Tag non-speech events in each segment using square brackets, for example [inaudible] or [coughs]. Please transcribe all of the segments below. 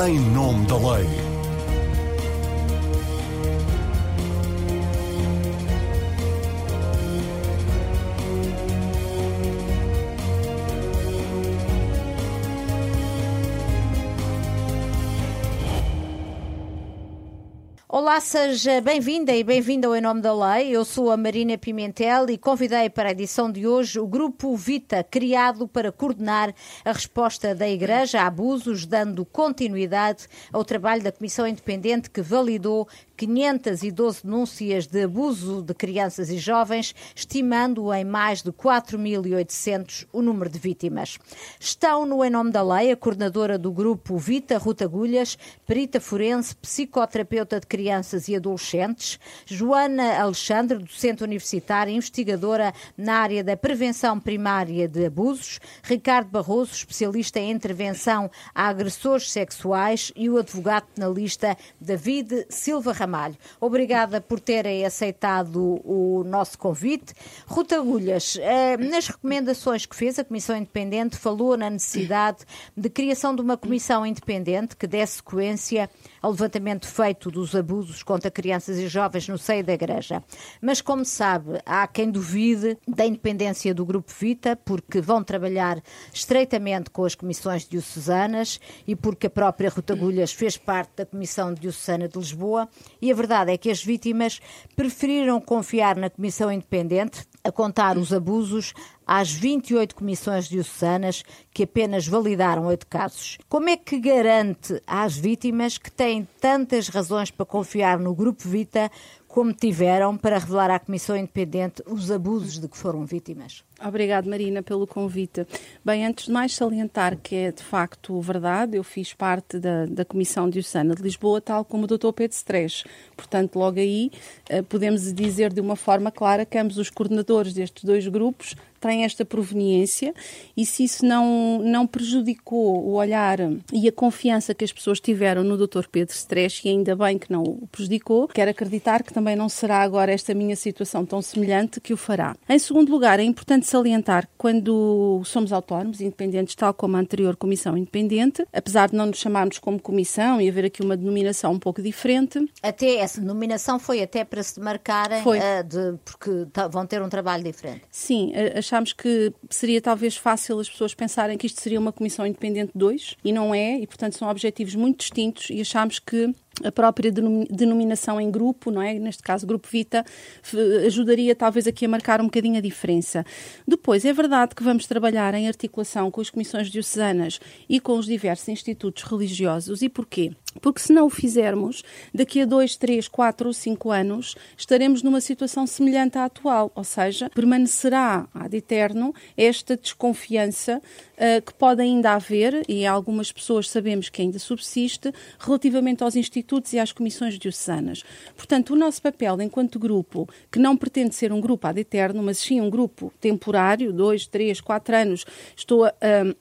em nome da lei. Olá, seja bem-vinda e bem-vindo ao Em Nome da Lei. Eu sou a Marina Pimentel e convidei para a edição de hoje o Grupo Vita, criado para coordenar a resposta da Igreja a abusos, dando continuidade ao trabalho da Comissão Independente que validou 512 denúncias de abuso de crianças e jovens, estimando em mais de 4.800 o número de vítimas. Estão no Em Nome da Lei a coordenadora do grupo Vita, Ruta Agulhas, perita forense, psicoterapeuta de crianças e adolescentes, Joana Alexandre, docente universitária, investigadora na área da prevenção primária de abusos, Ricardo Barroso, especialista em intervenção a agressores sexuais e o advogado penalista David Silva Ramalho. Ramalho. Obrigada por terem aceitado o nosso convite. Ruta Agulhas, eh, nas recomendações que fez, a Comissão Independente falou na necessidade de criação de uma comissão independente que dê sequência ao levantamento feito dos abusos contra crianças e jovens no seio da Igreja. Mas, como sabe, há quem duvide da independência do Grupo Vita, porque vão trabalhar estreitamente com as comissões diocesanas e porque a própria Ruta Agulhas fez parte da Comissão Diocesana de Lisboa e a verdade é que as vítimas preferiram confiar na Comissão Independente a contar os abusos às 28 comissões diocesanas que apenas validaram oito casos. Como é que garante às vítimas que têm tantas razões para confiar no Grupo Vita como tiveram para revelar à Comissão Independente os abusos de que foram vítimas? Obrigado, Marina, pelo convite. Bem, antes de mais salientar que é de facto verdade, eu fiz parte da, da Comissão Diocesana de Lisboa, tal como o Dr. Pedro Stresch. Portanto, logo aí eh, podemos dizer de uma forma clara que ambos os coordenadores destes dois grupos têm esta proveniência e se isso não, não prejudicou o olhar e a confiança que as pessoas tiveram no Dr. Pedro Stresch, e ainda bem que não o prejudicou, quero acreditar que também não será agora esta minha situação tão semelhante que o fará. Em segundo lugar, é importante salientar que quando somos autónomos, independentes, tal como a anterior Comissão Independente, apesar de não nos chamarmos como comissão e haver aqui uma denominação um pouco diferente. Até essa denominação foi até para se demarcarem, uh, de, porque vão ter um trabalho diferente. Sim, achámos que seria talvez fácil as pessoas pensarem que isto seria uma Comissão Independente 2 e não é, e portanto são objetivos muito distintos e achámos que a própria denominação em grupo, não é? Neste caso, Grupo Vita, ajudaria talvez aqui a marcar um bocadinho a diferença. Depois, é verdade que vamos trabalhar em articulação com as comissões diocesanas e com os diversos institutos religiosos. E porquê? Porque se não o fizermos, daqui a dois, três, quatro ou cinco anos, estaremos numa situação semelhante à atual, ou seja, permanecerá ad eterno esta desconfiança uh, que pode ainda haver, e algumas pessoas sabemos que ainda subsiste, relativamente aos institutos e às comissões diocesanas. Portanto, o nosso papel enquanto grupo, que não pretende ser um grupo ad eterno, mas sim um grupo temporário, dois, três, quatro anos, estou a,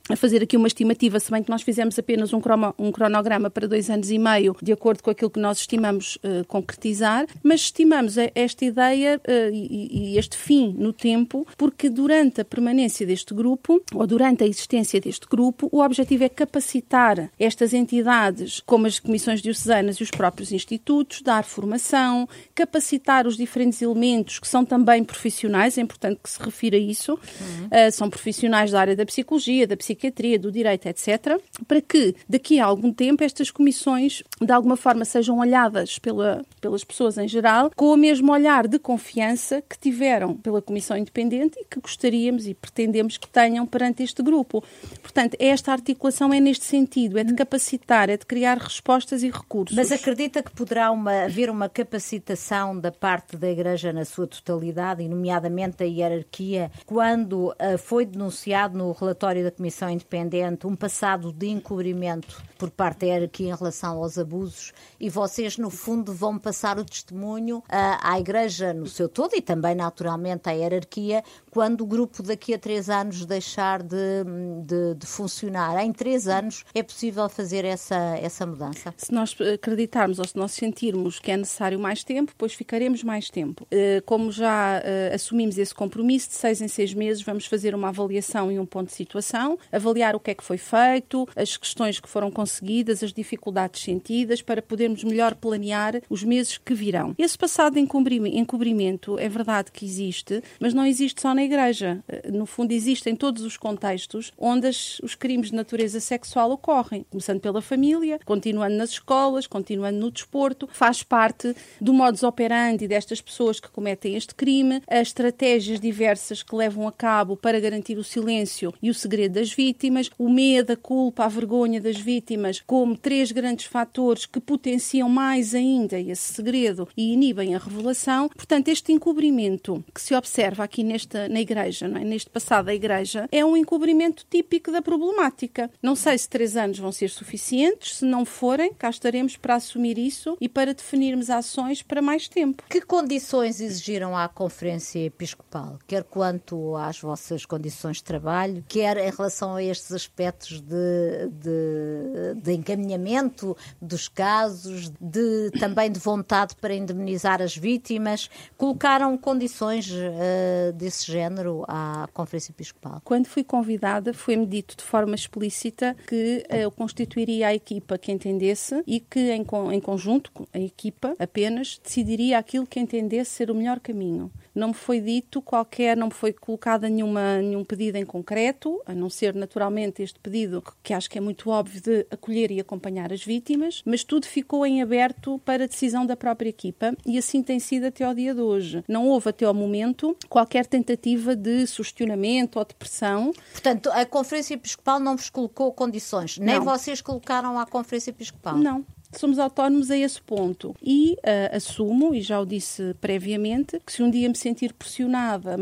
a fazer aqui uma estimativa, se bem que nós fizemos apenas um, um cronograma para dois anos e meio, de acordo com aquilo que nós estimamos uh, concretizar, mas estimamos esta ideia uh, e, e este fim no tempo, porque durante a permanência deste grupo, ou durante a existência existência deste grupo, o objetivo é capacitar estas entidades, como as comissões diocesanas e os próprios institutos, dar formação, capacitar os diferentes elementos que são também profissionais, é importante que se refira a isso, uhum. uh, são profissionais da área da psicologia, da psiquiatria, do direito, etc., para que daqui a algum tempo estas comissões de alguma forma sejam olhadas pela, pelas pessoas em geral com o mesmo olhar de confiança que tiveram pela Comissão Independente e que gostaríamos e pretendemos que tenham perante este grupo. Portanto, esta articulação é neste sentido, é de capacitar, é de criar respostas e recursos. Mas acredita que poderá uma, haver uma capacitação da parte da Igreja na sua totalidade, e nomeadamente da hierarquia, quando uh, foi denunciado no relatório da Comissão Independente um passado de encobrimento por parte da hierarquia em relação relação aos abusos e vocês, no fundo, vão passar o testemunho à, à Igreja no seu todo e também, naturalmente, à hierarquia, quando o grupo daqui a três anos deixar de, de, de funcionar. Em três anos é possível fazer essa, essa mudança? Se nós acreditarmos ou se nós sentirmos que é necessário mais tempo, pois ficaremos mais tempo. Eh, como já eh, assumimos esse compromisso, de seis em seis meses vamos fazer uma avaliação e um ponto de situação, avaliar o que é que foi feito, as questões que foram conseguidas, as dificuldades sentidas, para podermos melhor planear os meses que virão. Esse passado encobrimento é verdade que existe, mas não existe só na Igreja. Eh, no fundo, existe em todos os contextos onde as, os crimes de natureza sexual ocorrem, começando pela família, continuando nas escolas, continuando no desporto, faz parte do modus operandi destas pessoas que cometem este crime, as estratégias diversas que levam a cabo para garantir o silêncio e o segredo das vítimas, o medo, a culpa, a vergonha das vítimas, como três grandes fatores que potenciam mais ainda esse segredo e inibem a revelação. Portanto, este encobrimento que se observa aqui nesta, na Igreja, é? neste passado da Igreja, é um encobrimento típico da problemática. Não sei se três anos vão ser suficientes, se não forem, cá estaremos para assumir isso e para definirmos ações para mais tempo. Que condições exigiram à Conferência Episcopal, quer quanto às vossas condições de trabalho, quer em relação a estes aspectos de, de, de encaminhamento dos casos, de também de vontade para indemnizar as vítimas? Colocaram condições uh, desse género à Conferência Episcopal? Quando fui convidada, foi-me dito de forma explícita que uh, eu constituiria a equipa que entendesse e que, em, em conjunto, a equipa apenas decidiria aquilo que entendesse ser o melhor caminho. Não me foi dito qualquer, não me foi colocada nenhuma, nenhum pedido em concreto, a não ser naturalmente este pedido, que acho que é muito óbvio, de acolher e acompanhar as vítimas, mas tudo ficou em aberto para a decisão da própria equipa e assim tem sido até ao dia de hoje. Não houve até ao momento qualquer tentativa de sugestionamento ou de pressão. Portanto, a Conferência Episcopal não vos colocou condições, nem não. vocês colocaram à Conferência Episcopal? Não, somos autónomos a esse ponto. E uh, assumo, e já o disse previamente, que se um dia me sentir pressionada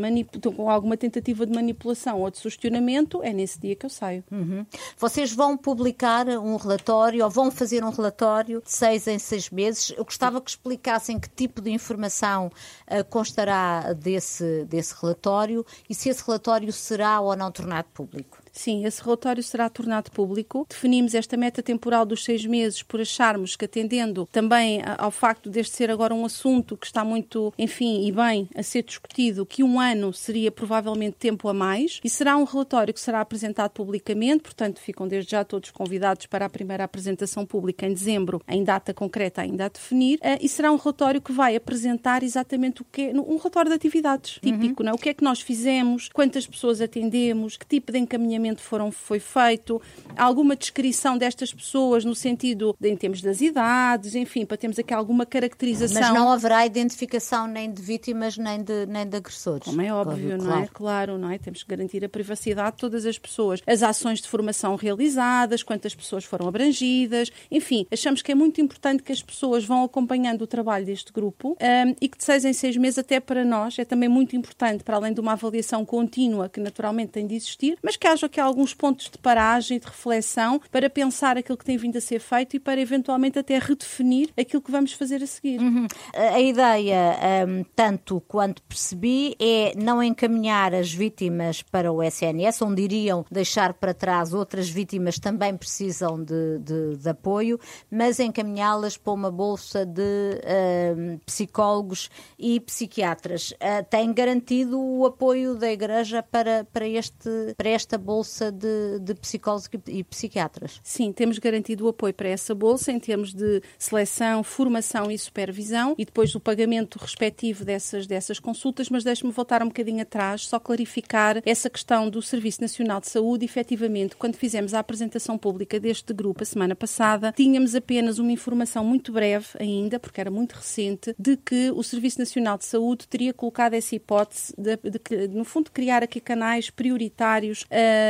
com alguma tentativa de manipulação ou de sugestionamento, é nesse dia que eu saio. Uhum. Vocês vão publicar um relatório ou vão fazer um relatório de seis em seis meses. Eu gostava que explicassem que tipo de informação uh, constará desse, desse relatório e se esse relatório será ou não tornado público. Sim, esse relatório será tornado público. Definimos esta meta temporal dos seis meses por acharmos que, atendendo também ao facto deste ser agora um assunto que está muito, enfim, e bem a ser discutido, que um ano seria provavelmente tempo a mais. E será um relatório que será apresentado publicamente, portanto, ficam desde já todos convidados para a primeira apresentação pública em dezembro, em data concreta ainda a definir. Eh, e será um relatório que vai apresentar exatamente o que é, um relatório de atividades típico, uhum. não é? O que é que nós fizemos, quantas pessoas atendemos, que tipo de encaminhamento foram, foi feito, alguma descrição destas pessoas no sentido de, em termos das idades, enfim, para termos aqui alguma caracterização. Mas não haverá identificação nem de vítimas nem de, nem de agressores. Como é óbvio, claro. não é? Claro, não é? Temos que garantir a privacidade de todas as pessoas. As ações de formação realizadas, quantas pessoas foram abrangidas, enfim, achamos que é muito importante que as pessoas vão acompanhando o trabalho deste grupo um, e que de seis em seis meses, até para nós, é também muito importante, para além de uma avaliação contínua que naturalmente tem de existir, mas que haja aqui alguns pontos de paragem de reflexão para pensar aquilo que tem vindo a ser feito e para eventualmente até redefinir aquilo que vamos fazer a seguir. Uhum. A ideia, um, tanto quanto percebi, é não encaminhar as vítimas para o SNS, onde iriam deixar para trás outras vítimas que também precisam de, de, de apoio, mas encaminhá-las para uma bolsa de psicólogos e psiquiatras. Uh, tem garantido o apoio da Igreja para, para, este, para esta bolsa bolsa de, de psicólogos e psiquiatras. Sim, temos garantido o apoio para essa bolsa em termos de seleção, formação e supervisão e depois o pagamento respectivo dessas, dessas consultas, mas deixe-me voltar um bocadinho atrás, só clarificar essa questão do Serviço Nacional de Saúde. Efetivamente, quando fizemos a apresentação pública deste grupo a semana passada, tínhamos apenas uma informação muito breve ainda, porque era muito recente, de que o Serviço Nacional de Saúde teria colocado essa hipótese de, de, de no fundo, criar aqui canais prioritários uh,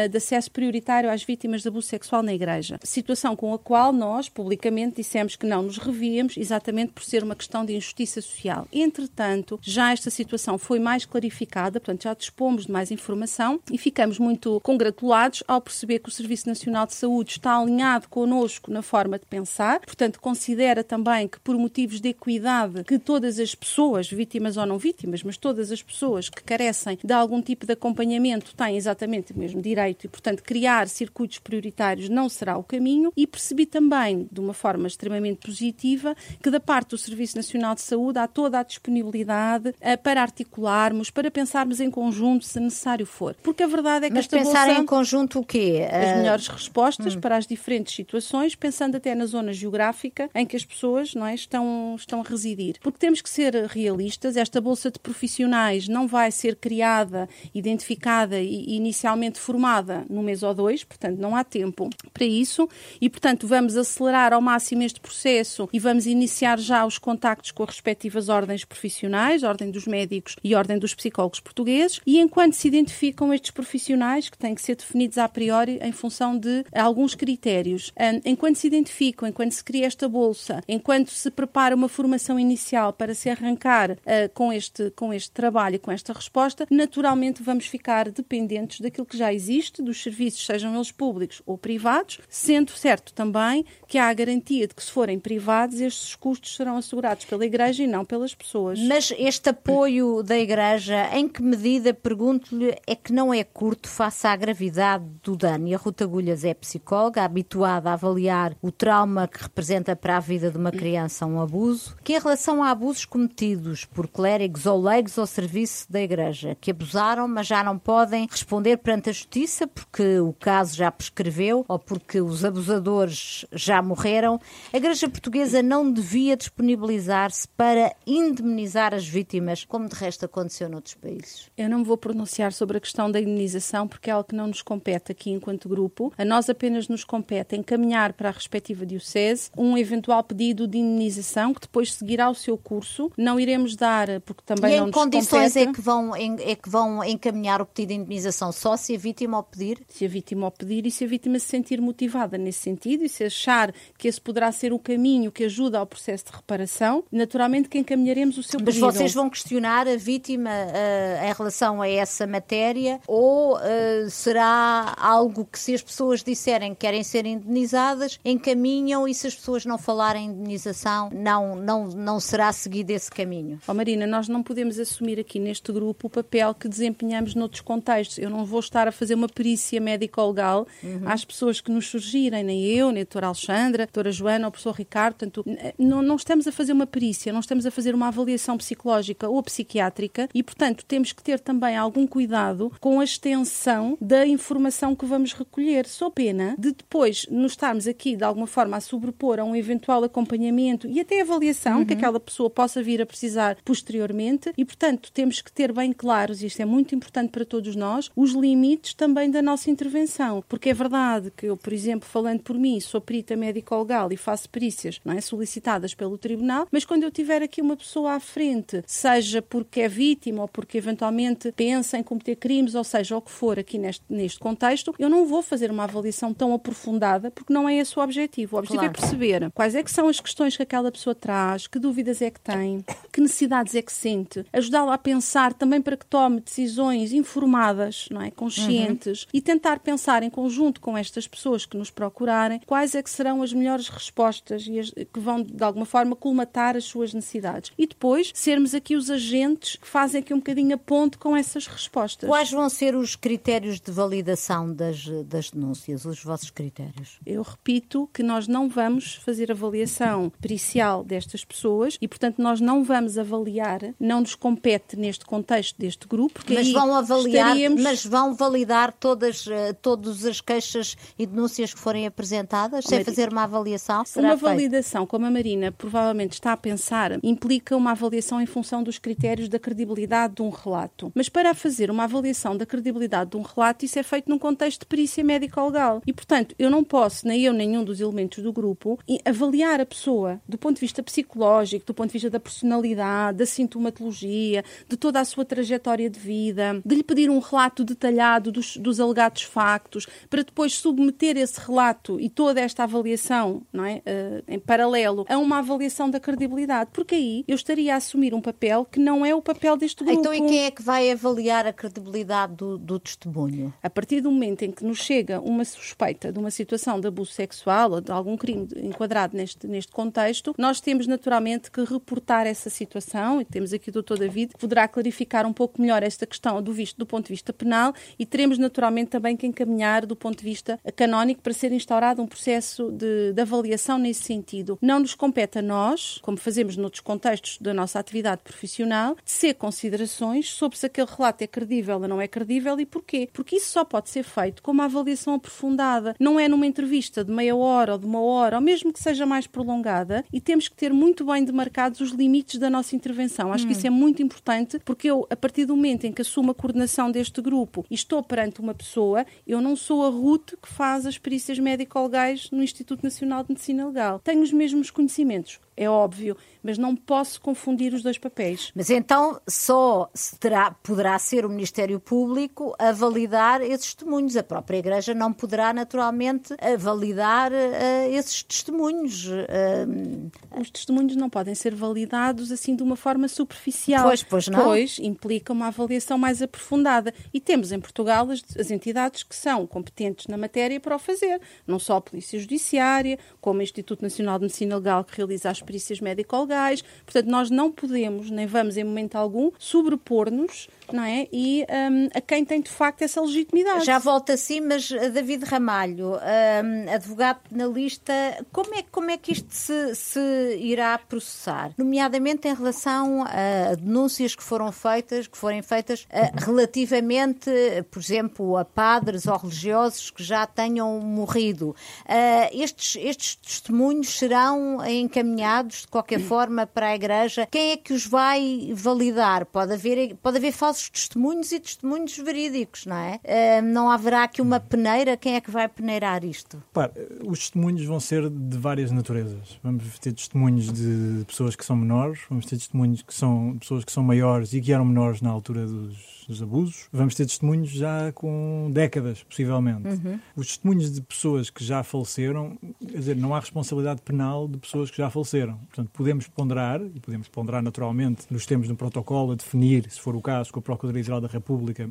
uh, de acesso prioritário às vítimas de abuso sexual na Igreja. Situação com a qual nós, publicamente, dissemos que não nos revíamos, exatamente por ser uma questão de injustiça social. Entretanto, já esta situação foi mais clarificada, portanto, já dispomos de mais informação e ficamos muito congratulados ao perceber que o Serviço Nacional de Saúde está alinhado connosco na forma de pensar, portanto, considera também que, por motivos de equidade, que todas as pessoas, vítimas ou não vítimas, mas todas as pessoas que carecem de algum tipo de acompanhamento têm exatamente o mesmo direito e, portanto, criar circuitos prioritários não será o caminho. E percebi também, de uma forma extremamente positiva, que da parte do Serviço Nacional de Saúde há toda a disponibilidade uh, para articularmos, para pensarmos em conjunto, se necessário for. Porque a verdade é que Mas esta pensar bolsa, em conjunto o quê? as Uh, melhores respostas para as diferentes situações, pensando até na zona geográfica em que as pessoas não é, estão, estão a residir. Porque temos que ser realistas, esta bolsa de profissionais não vai ser criada, identificada e inicialmente formada num mês ou dois, portanto não há tempo para isso. E, portanto, vamos acelerar ao máximo este processo e vamos iniciar já os contactos com as respectivas ordens profissionais, Ordem dos Médicos e Ordem dos Psicólogos Portugueses, e enquanto se identificam estes profissionais, que têm que ser definidos a priori em função de alguns critérios, enquanto se identificam, enquanto se cria esta bolsa, enquanto se prepara uma formação inicial para se arrancar uh, com, este, com este trabalho, com esta resposta, naturalmente vamos ficar dependentes daquilo que já existe, dos serviços, sejam eles públicos ou privados, sendo certo também que há a garantia de que se forem privados, estes custos serão assegurados pela Igreja e não pelas pessoas. Mas este apoio da Igreja, em que medida, pergunto-lhe, é que não é curto face à gravidade do dano? E a Ruta Agulhas é psicóloga, habituada a avaliar o trauma que representa para a vida de uma criança um abuso, que em relação a abusos cometidos por clérigos ou leigos ao serviço da Igreja, que abusaram, mas já não podem responder perante a Justiça porque o caso já prescreveu ou porque os abusadores já morreram, a Igreja Portuguesa não devia disponibilizar-se para indemnizar as vítimas, como de resto aconteceu noutros países. Eu não me vou pronunciar sobre a questão da indemnização porque é algo que não nos compete aqui enquanto grupo. A nós apenas nos compete encaminhar para a respectiva diocese um eventual pedido de indemnização que depois seguirá o seu curso. Não iremos dar, porque também e não em nos condições compete. é que, vão, é que vão encaminhar o pedido de indemnização só se a vítima pedir? se a vítima o pedir e se a vítima se sentir motivada nesse sentido e se achar que esse poderá ser o caminho que ajuda ao processo de reparação, naturalmente que encaminharemos o seu Mas pedido. vocês vão questionar a vítima uh, em relação a essa matéria ou uh, será algo que se as pessoas disserem que querem ser indenizadas, encaminham e se as pessoas não falarem em indenização, não, não, não será seguido esse caminho? Oh, Marina, nós não podemos assumir aqui neste grupo o papel que desempenhamos noutros contextos. Eu não vou estar a fazer uma perícia médico-legal uhum. às pessoas que nos surgirem, nem eu, nem a doutora Alexandra, a doutora Joana ou o professor Ricardo. Portanto, não, não estamos a fazer uma perícia, não estamos a fazer uma avaliação psicológica ou psiquiátrica e, portanto, temos que ter também algum cuidado com a extensão da informação que vamos recolher. Só pena de depois nos estarmos aqui, de alguma forma, a sobrepor a um eventual acompanhamento e até avaliação uhum. que aquela pessoa possa vir a precisar posteriormente e, portanto, temos que ter bem claros, e isto é muito importante para todos nós, os limites também da nossa intervenção. Porque é verdade que eu, por exemplo, falando por mim, sou perita médico-legal e faço perícias não é, solicitadas pelo tribunal, mas quando eu tiver aqui uma pessoa à frente, seja porque é vítima ou porque eventualmente pensa em cometer crimes, ou seja, o que for aqui neste, neste contexto, eu não vou fazer uma avaliação tão aprofundada porque não é esse o objetivo. O objetivo Claro. é perceber quais é que são as questões que aquela pessoa traz, que dúvidas é que tem, que necessidades é que sente, ajudá-la a pensar também para que tome decisões informadas, não é, conscientes e tentar pensar em conjunto com estas pessoas que nos procurarem quais é que serão as melhores respostas e as, que vão de alguma forma colmatar as suas necessidades. E depois sermos aqui os agentes que fazem aqui um bocadinho a ponte com essas respostas. Quais vão ser os critérios de validação das, das denúncias, os vossos critérios? Eu repito que nós não vamos fazer avaliação pericial destas pessoas e, portanto, nós não vamos avaliar, não nos compete neste contexto deste grupo, porque Mas vão avaliar, estaríamos... mas vão validar todas, eh, todas as queixas e denúncias que forem apresentadas, sem Mari- fazer uma avaliação? Será Uma validação, como a Marina provavelmente está a pensar, implica uma avaliação em função dos critérios da credibilidade de um relato. Mas para fazer uma avaliação da credibilidade de um relato, isso é feito num contexto de perícia médico-legal. E, portanto, eu não posso, nem eu, nenhum dos elementos do grupo, avaliar a pessoa do ponto de vista psicológico, do ponto de vista da personalidade, da sintomatologia, de toda a sua trajetória de vida, de lhe pedir um relato detalhado dos, dos alegados factos, para depois submeter esse relato e toda esta avaliação não é, uh, em paralelo a uma avaliação da credibilidade, porque aí eu estaria a assumir um papel que não é o papel deste grupo. Então, e quem é que vai avaliar a credibilidade do, do testemunho? A partir do momento em que nos chega uma suspeita de uma situação de abuso sexual ou de algum crime enquadrado neste, neste contexto, nós temos naturalmente que reportar essa situação e temos aqui o Dr. David que poderá clarificar um pouco melhor esta questão do, visto, do ponto de vista penal e teremos naturalmente também que encaminhar do ponto de vista canónico para ser instaurado um processo de, de avaliação nesse sentido. Não nos compete a nós, como fazemos noutros contextos da nossa atividade profissional, ser considerações sobre se aquele relato é credível ou não é credível e porquê. Porque isso só pode ser feito com uma avaliação aprofundada. Não é numa entrevista de meia hora ou de uma hora, ou mesmo que seja mais prolongada, e temos que ter muito bem demarcados os limites da nossa intervenção. Acho hum. que isso é muito importante, porque eu, a partir do momento em que assumo a coordenação deste grupo e estou perante uma pessoa, eu não sou a Ruth que faz as perícias médico-legais no Instituto Nacional de Medicina Legal. Tenho os mesmos conhecimentos é óbvio, mas não posso confundir os dois papéis. Mas então só terá, poderá ser o Ministério Público a validar esses testemunhos. A própria Igreja não poderá, naturalmente, validar uh, esses testemunhos. Uh, Os testemunhos não podem ser validados assim de uma forma superficial. Pois, pois não. Pois implica uma avaliação mais aprofundada. E temos em Portugal as, as entidades que são competentes na matéria para o fazer. Não só a Polícia Judiciária, como o Instituto Nacional de Medicina Legal, que realiza as perícias médico-legais. Portanto, nós não podemos, nem vamos em momento algum, sobrepor-nos não é? E um, a quem tem de facto essa legitimidade. Já volto assim, mas uh, David Ramalho, um, advogado penalista, como é, como é que isto se, se irá processar? Nomeadamente em relação a denúncias que foram feitas, que forem feitas uh, relativamente, por exemplo, a padres ou religiosos que já tenham morrido. Uh, estes, estes testemunhos serão encaminhados de qualquer forma para a Igreja? Quem é que os vai validar? Pode haver, pode haver falsos falsos testemunhos e testemunhos verídicos, não é? Uh, não haverá aqui uma peneira? Quem é que vai peneirar isto? Para, os testemunhos vão ser de várias naturezas. Vamos ter testemunhos de pessoas que são menores, vamos ter testemunhos que são pessoas que são maiores e que eram menores na altura dos dos abusos, vamos ter testemunhos já com décadas, possivelmente. Uhum. Os testemunhos de pessoas que já faleceram, quer dizer, não há responsabilidade penal de pessoas que já faleceram. Portanto, podemos ponderar, e podemos ponderar naturalmente nos termos do protocolo, a definir, se for o caso, com a Procuradoria-Geral da República,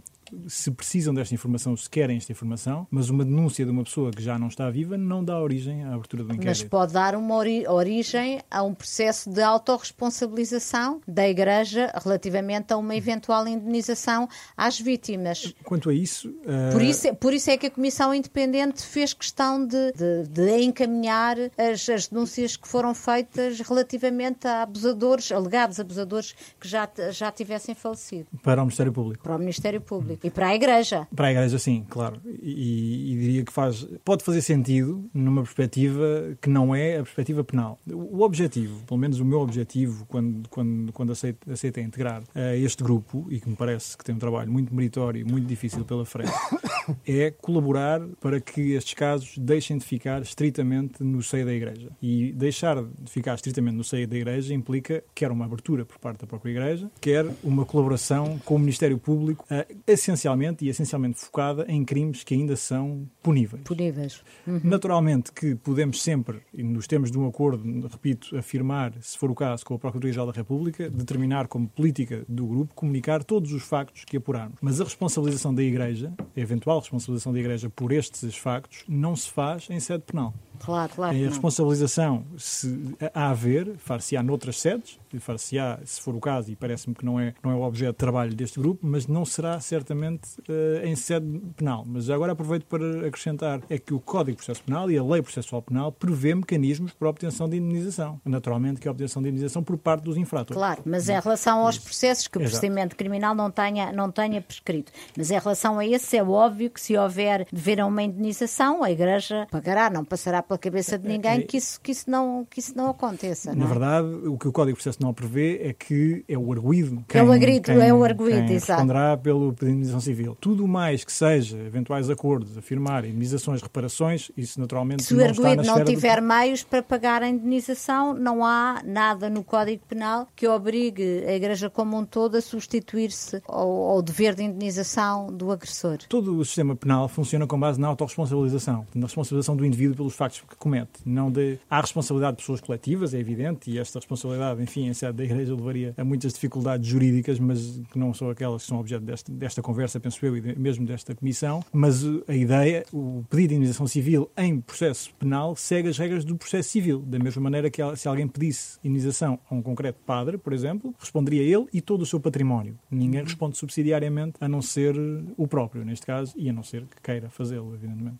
se precisam desta informação, se querem esta informação, mas uma denúncia de uma pessoa que já não está viva não dá origem à abertura do inquérito. Mas pode dar uma ori origem a um processo de autorresponsabilização da Igreja relativamente a uma eventual indenização às vítimas. Quanto a isso... Uh... Por, isso é, por isso é que a Comissão Independente fez questão de, de, de encaminhar as, as, denúncias que foram feitas relativamente a abusadores, alegados abusadores que já, já tivessem falecido. Para o Ministério Público. Para o Ministério Público. E para a Igreja. Para a Igreja, sim, claro. E, e, diria que faz, pode fazer sentido numa perspectiva que não é a perspectiva penal. O objetivo, pelo menos o meu objetivo, quando, quando, quando aceito, integrar uh, este grupo, e que me parece que tem um trabalho muito meritório e muito difícil pela frente, [coughs] é colaborar para que estes casos deixem de ficar estritamente no seio da Igreja. E deixar de ficar estritamente no seio da Igreja implica quer uma abertura por parte da própria Igreja, quer uma colaboração com o Ministério Público, uh, essencialmente e essencialmente focada em crimes que ainda são puníveis. Puníveis. Uhum. Naturalmente que podemos sempre, nos termos de um acordo, repito, afirmar, se for o caso, com a Procuradoria-Geral da República, determinar como política do grupo, comunicar todos os factos que apurarmos. Mas a responsabilização da Igreja, a eventual responsabilização da Igreja por estes factos, não se faz em sede penal. Claro, claro. A responsabilização, se a haver, far-se-á noutras sedes, far-se-á, se for o caso, e parece-me que não é, não é o objeto de trabalho deste grupo, mas não será certamente uh, em sede penal. Mas agora aproveito para acrescentar, é que o Código de Processo Penal e a Lei Processual Penal prevê mecanismos para a obtenção de indenização. Naturalmente que a obtenção de indenização por parte dos infratores. Claro, mas em relação aos processos que o Exato. procedimento criminal não tenha, não tenha prescrito. Mas em relação a esse, é óbvio que se houver dever a uma indenização, a Igreja pagará, não passará pela cabeça de ninguém que isso, que isso, não, que isso não aconteça. Na não é? verdade, o que o Código de Processo Penal prevê é que é o arguído quem, É o agrito, quem, é o arguído, quem exato. responderá pelo pedido de indenização civil. Tudo mais que seja eventuais acordos, afirmar indenizações, reparações, isso naturalmente Se o não na arguído não do- tiver meios para pagar a indenização, não há nada no Código Penal que obrigue a Igreja como um todo a substituir-se ao, ao dever de indenização do agressor. Todo o sistema penal funciona com base na autorresponsabilização, na responsabilização do indivíduo pelos factos que comete. Não de... Há responsabilidade de pessoas coletivas, é evidente, e esta responsabilidade, enfim, em sede da Igreja levaria a muitas dificuldades jurídicas, mas que não são aquelas que são objeto desta, desta conversa, penso eu, e de- mesmo desta comissão. Mas uh, a ideia, o pedido de indenização civil em processo penal segue as regras do processo civil, da mesma maneira que se alguém pedisse indenização a um concreto padre, por exemplo, responderia ele e todo o seu património. Ninguém responde subsidiariamente a não ser o próprio, neste caso, e a não ser que queira fazê-lo, evidentemente.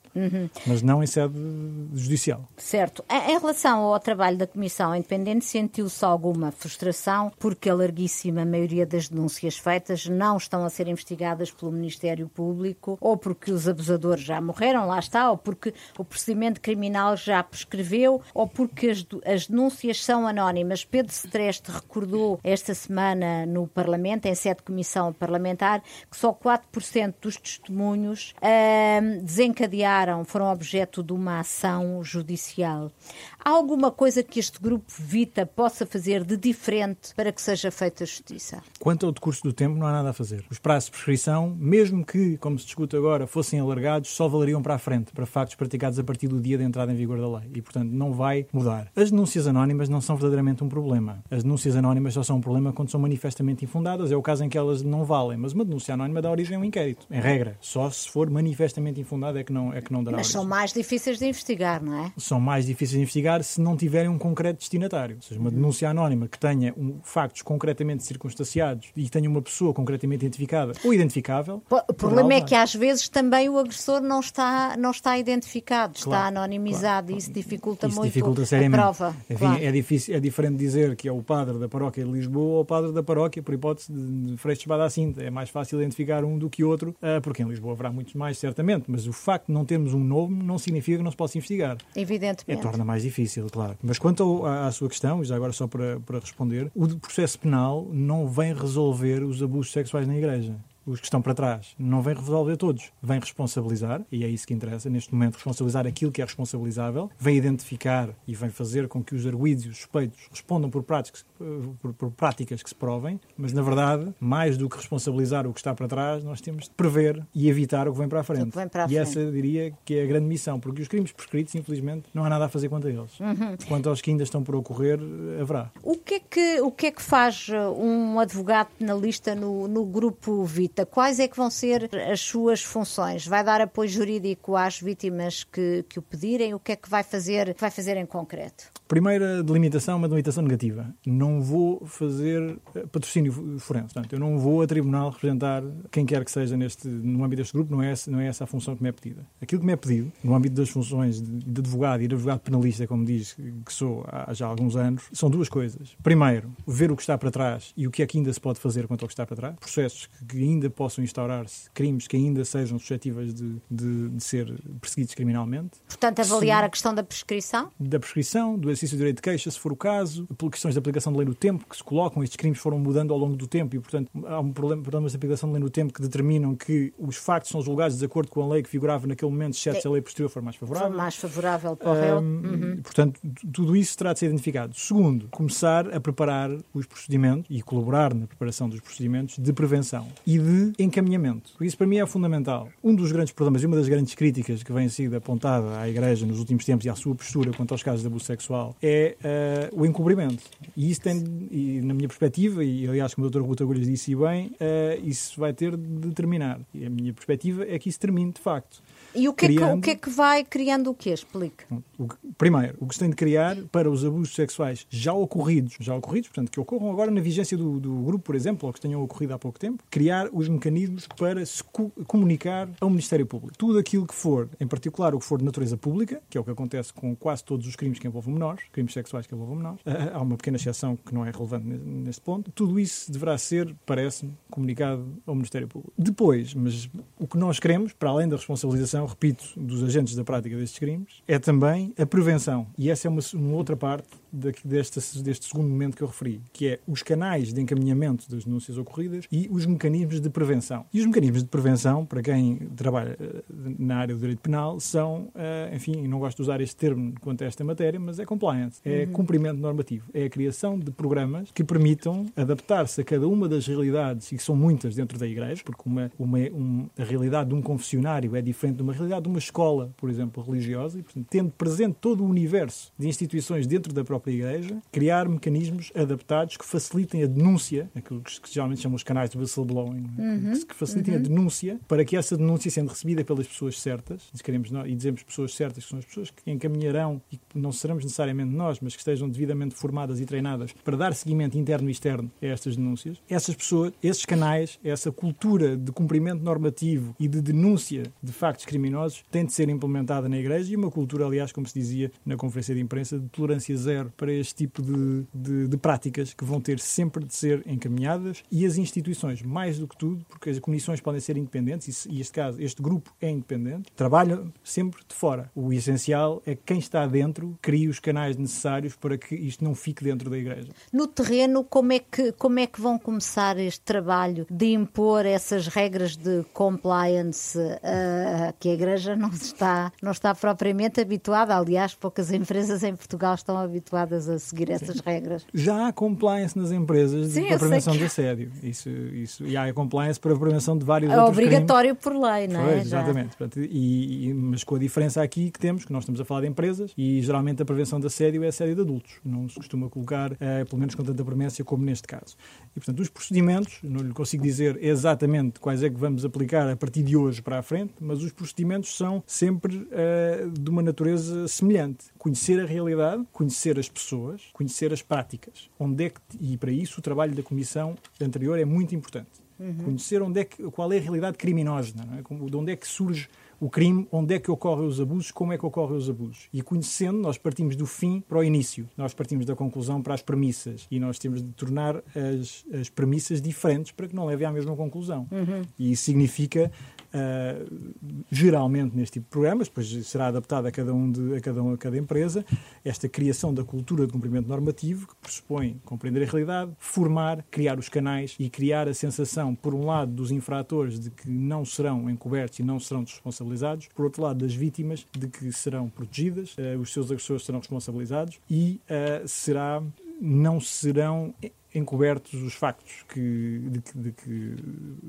Mas não em sede judicial. Certo. Em relação ao trabalho da Comissão Independente, sentiu-se alguma frustração porque a larguíssima maioria das denúncias feitas não estão a ser investigadas pelo Ministério Público ou porque os abusadores já morreram, lá está, ou porque o procedimento criminal já prescreveu ou porque as, denúncias são anónimas. Pedro Streste recordou esta semana no Parlamento, em sede de comissão parlamentar, que só 4% dos testemunhos ahm, desencadearam, foram objeto de uma ação judicial. Há alguma coisa que este grupo Vita possa fazer de diferente para que seja feita justiça? Quanto ao decurso do tempo, não há nada a fazer. Os prazos de prescrição, mesmo que, como se discute agora, fossem alargados, só valeriam para a frente, para factos praticados a partir do dia de entrada em vigor da lei. E, portanto, não vai mudar. As denúncias anónimas não são verdadeiramente um problema. As denúncias anónimas só são um problema quando são manifestamente infundadas. É o caso em que elas não valem. Mas uma denúncia anónima dá origem a um inquérito. Em regra, só se for manifestamente infundada é que não, é que não dará Mas origem são mais difíceis de investigar, não é? são mais difíceis de investigar se não tiverem um concreto destinatário. Ou seja, uma denúncia anónima que tenha um, factos concretamente circunstanciados e tenha uma pessoa concretamente identificada ou identificável. O problema é que às vezes também o agressor não está, não está identificado, está Claro, anonimizado claro. e isso dificulta Isso muito dificulta a prova. Enfim, claro. é, difícil, é diferente dizer que é o padre da paróquia de Lisboa ou o padre da paróquia, por hipótese, de de Freixo de Espada à Cinta. É mais fácil identificar um do que outro, ah, porque em Lisboa haverá muitos mais, certamente, mas o facto de não termos um nome não significa que não se possa investigar. É, Evidentemente. torna mais difícil, claro. Mas quanto ao- à, à sua questão, e já agora só para, para responder, o processo penal não vem resolver os abusos sexuais na Igreja. Os que estão para trás. Não vem resolver todos. Vem responsabilizar, e é isso que interessa, neste momento, responsabilizar aquilo que é responsabilizável, vem identificar e vem fazer com que os arguídos e os suspeitos respondam por práticas, por, por práticas que se provem, mas na verdade, mais do que responsabilizar o que está para trás, nós temos de prever e evitar o que vem para a frente. vem para a e frente. essa diria que é a grande missão, porque os crimes prescritos, infelizmente, não há nada a fazer quanto a eles. Uhum. Quanto aos que ainda estão por ocorrer, haverá. O que, é que, o que é que faz uh, um advogado penalista no, no grupo Vita? Quais é que vão ser as suas funções? Vai dar apoio jurídico às vítimas que, que o pedirem? O que é que vai fazer, vai fazer em concreto? Primeira delimitação, uma delimitação negativa. Não vou fazer eh, patrocínio forense. Portanto, eu não vou a tribunal representar quem quer que seja neste, no âmbito deste grupo, não é, essa, não é essa a função que me é pedida. Aquilo que me é pedido, no âmbito das funções de, de advogado e de advogado penalista, como diz que sou há já alguns anos, são duas coisas. Primeiro, ver o que está para trás e o que é que ainda se pode fazer quanto ao que está para trás. Processos que ainda possam instaurar-se, crimes que ainda sejam suscetíveis de, de, de ser perseguidos criminalmente Portanto, avaliar a questão da prescrição? da prescrição, do exercício do direito de queixa, se for o caso, por questões de aplicação de lei no tempo que se colocam, estes crimes foram mudando ao longo do tempo e, portanto, há um problema, problemas de aplicação de lei no tempo que determinam que os factos são julgados de acordo com a lei que figurava naquele momento, exceto se a lei posterior for mais favorável. mais favorável para o réu? Hum, Portanto, tudo isso terá de ser identificado. Segundo, começar a preparar os procedimentos e colaborar na preparação dos procedimentos de prevenção e de encaminhamento. Isso para mim é fundamental. Um dos grandes problemas e uma das grandes críticas que vem sido apontada à Igreja nos últimos tempos e à sua postura quanto aos casos de abuso sexual é eh, o encobrimento. E isso tem, e na minha perspectiva, e aliás como a doutora Ruta Agulhas disse bem, eh, isso vai ter de terminar. E a minha perspectiva é que isso termine de facto. E o que, é que, o criando- que é que vai criando o quê? Explique. O primeiro, o que se tem de criar para os abusos sexuais já ocorridos, já ocorridos, portanto, que ocorram agora na vigência do, do grupo, por exemplo, ou que tenham ocorrido há pouco tempo, criar os mecanismos para se co- comunicar ao Ministério Público. Tudo aquilo que for, em particular o que for de natureza pública, que é o que acontece com quase todos os crimes que envolvam menores, crimes sexuais que envolvam menores, ah, há uma pequena exceção que não é relevante ne- neste ponto, tudo isso deverá ser, parece-me, comunicado ao Ministério Público. Depois, mas o que nós queremos, para além da responsabilização, proteção, repito, dos agentes da prática destes crimes, é também a prevenção. E essa é uma, uma outra parte deste, deste segundo momento que eu referi, que é os canais de encaminhamento das denúncias ocorridas e os mecanismos de prevenção. E os mecanismos de prevenção, para quem trabalha eh, na área do direito penal, são, eh, enfim, não gosto de usar este termo quanto a esta matéria, mas é compliance, é uhum. cumprimento normativo, é a criação de programas que permitam adaptar-se a cada uma das realidades, e que são muitas dentro da igreja, porque uma, uma, um, a realidade de um confessionário é diferente de uma realidade de uma escola, por exemplo, religiosa, e, portanto, tendo presente todo o universo de instituições dentro da própria própria Igreja, criar mecanismos adaptados que facilitem a denúncia, aquilo que geralmente chamam os canais de whistleblowing, uhum. que facilitem uhum. a denúncia para que essa denúncia sendo recebida pelas pessoas certas, e, queremos, e dizemos pessoas certas, que são as pessoas que encaminharão e que não seremos necessariamente nós, mas que estejam devidamente formadas e treinadas para dar seguimento interno e externo a estas denúncias, essas pessoas, esses canais, essa cultura de cumprimento normativo e de denúncia de factos criminosos tem de ser implementada na Igreja e uma cultura, aliás, como se dizia na conferência de imprensa, de tolerância zero para este tipo de, de, de, práticas que vão ter sempre de ser encaminhadas e as instituições, mais do que tudo, porque as comissões podem ser independentes e, este caso, este grupo é independente, trabalham sempre de fora. O essencial é que quem está dentro crie os canais necessários para que isto não fique dentro da Igreja. No terreno, como é que, como é que vão começar este trabalho de impor essas regras de compliance uh, que a Igreja não está, não está propriamente habituada? Aliás, poucas [laughs] empresas em Portugal estão habituadas obrigadas a seguir essas Sim. regras. Já há compliance nas empresas Sim, para a prevenção que... de assédio. Isso, isso, e há compliance para a prevenção de vários é outros obrigatório crimes. por lei, não é? Pois, exatamente. E, e, mas com a diferença aqui que temos, que nós estamos a falar de empresas, e geralmente a prevenção de assédio é assédio de adultos. Não se costuma colocar, eh, pelo menos com tanta premência como neste caso. E, portanto, os procedimentos, não lhe consigo dizer exatamente quais é que vamos aplicar a partir de hoje para a frente, mas os procedimentos são sempre uh, de uma natureza semelhante. Conhecer a realidade, conhecer as pessoas, conhecer as práticas. Onde é que, e para isso o trabalho da comissão anterior é muito importante. Uhum. Conhecer onde é que, qual é a realidade criminosa, é? de onde é que surge o crime, onde é que ocorrem os abusos, como é que ocorrem os abusos. E conhecendo, nós partimos do fim para o início, nós partimos da conclusão para as premissas e nós temos de tornar as, as premissas diferentes para que não leve à mesma conclusão. Uhum. E isso significa Geralmente neste tipo de programas, depois será adaptado a cada um de, a cada um a cada empresa, esta criação da cultura de cumprimento normativo que pressupõe compreender a realidade, formar, criar os canais e criar a sensação, por um lado, dos infratores de que não serão encobertos e não serão responsabilizados, por outro lado, das vítimas de que serão protegidas, uh, os seus agressores serão responsabilizados e uh, será não serão encobertos os factos que, de, que, de, que,